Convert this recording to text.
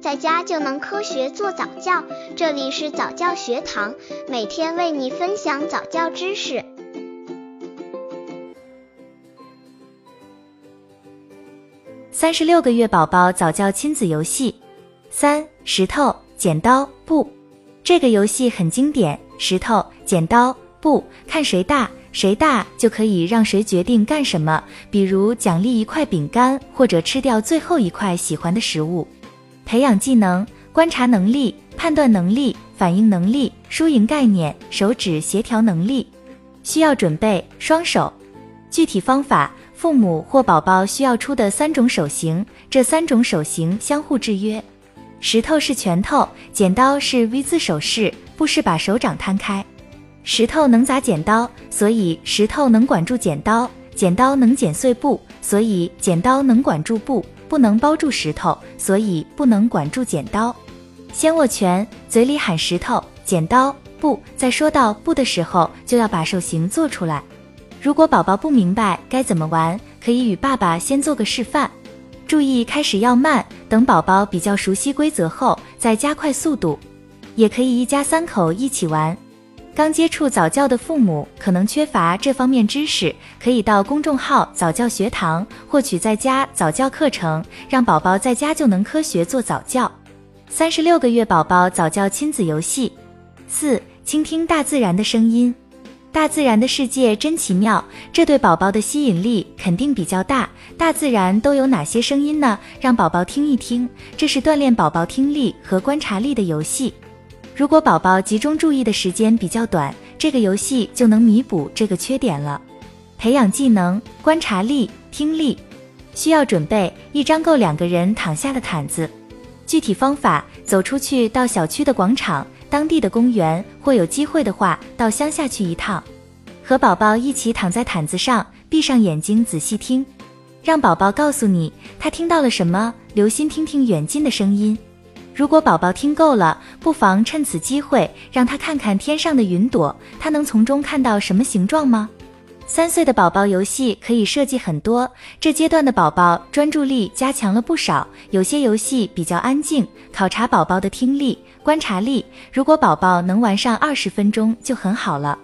在家就能科学做早教。这里是早教学堂，每天为你分享早教知识。三十六个月宝宝早教亲子游戏三：石头剪刀布。这个游戏很经典，石头剪刀布，看谁大。谁大就可以让谁决定干什么，比如奖励一块饼干，或者吃掉最后一块喜欢的食物。培养技能：观察能力、判断能力、反应能力、输赢概念、手指协调能力。需要准备双手。具体方法：父母或宝宝需要出的三种手型，这三种手型相互制约。石头是拳头，剪刀是 V 字手势，布是把手掌摊开。石头能砸剪刀，所以石头能管住剪刀；剪刀能剪碎布，所以剪刀能管住布；不能包住石头，所以不能管住剪刀。先握拳，嘴里喊石头、剪刀、布，在说到布的时候，就要把手型做出来。如果宝宝不明白该怎么玩，可以与爸爸先做个示范。注意开始要慢，等宝宝比较熟悉规则后再加快速度。也可以一家三口一起玩。刚接触早教的父母可能缺乏这方面知识，可以到公众号早教学堂获取在家早教课程，让宝宝在家就能科学做早教。三十六个月宝宝早教亲子游戏四：倾听大自然的声音。大自然的世界真奇妙，这对宝宝的吸引力肯定比较大。大自然都有哪些声音呢？让宝宝听一听，这是锻炼宝宝听力和观察力的游戏。如果宝宝集中注意的时间比较短，这个游戏就能弥补这个缺点了。培养技能：观察力、听力。需要准备一张够两个人躺下的毯子。具体方法：走出去到小区的广场、当地的公园，或有机会的话到乡下去一趟。和宝宝一起躺在毯子上，闭上眼睛仔细听，让宝宝告诉你他听到了什么。留心听听远近的声音。如果宝宝听够了，不妨趁此机会让他看看天上的云朵，他能从中看到什么形状吗？三岁的宝宝游戏可以设计很多，这阶段的宝宝专注力加强了不少。有些游戏比较安静，考察宝宝的听力、观察力。如果宝宝能玩上二十分钟就很好了。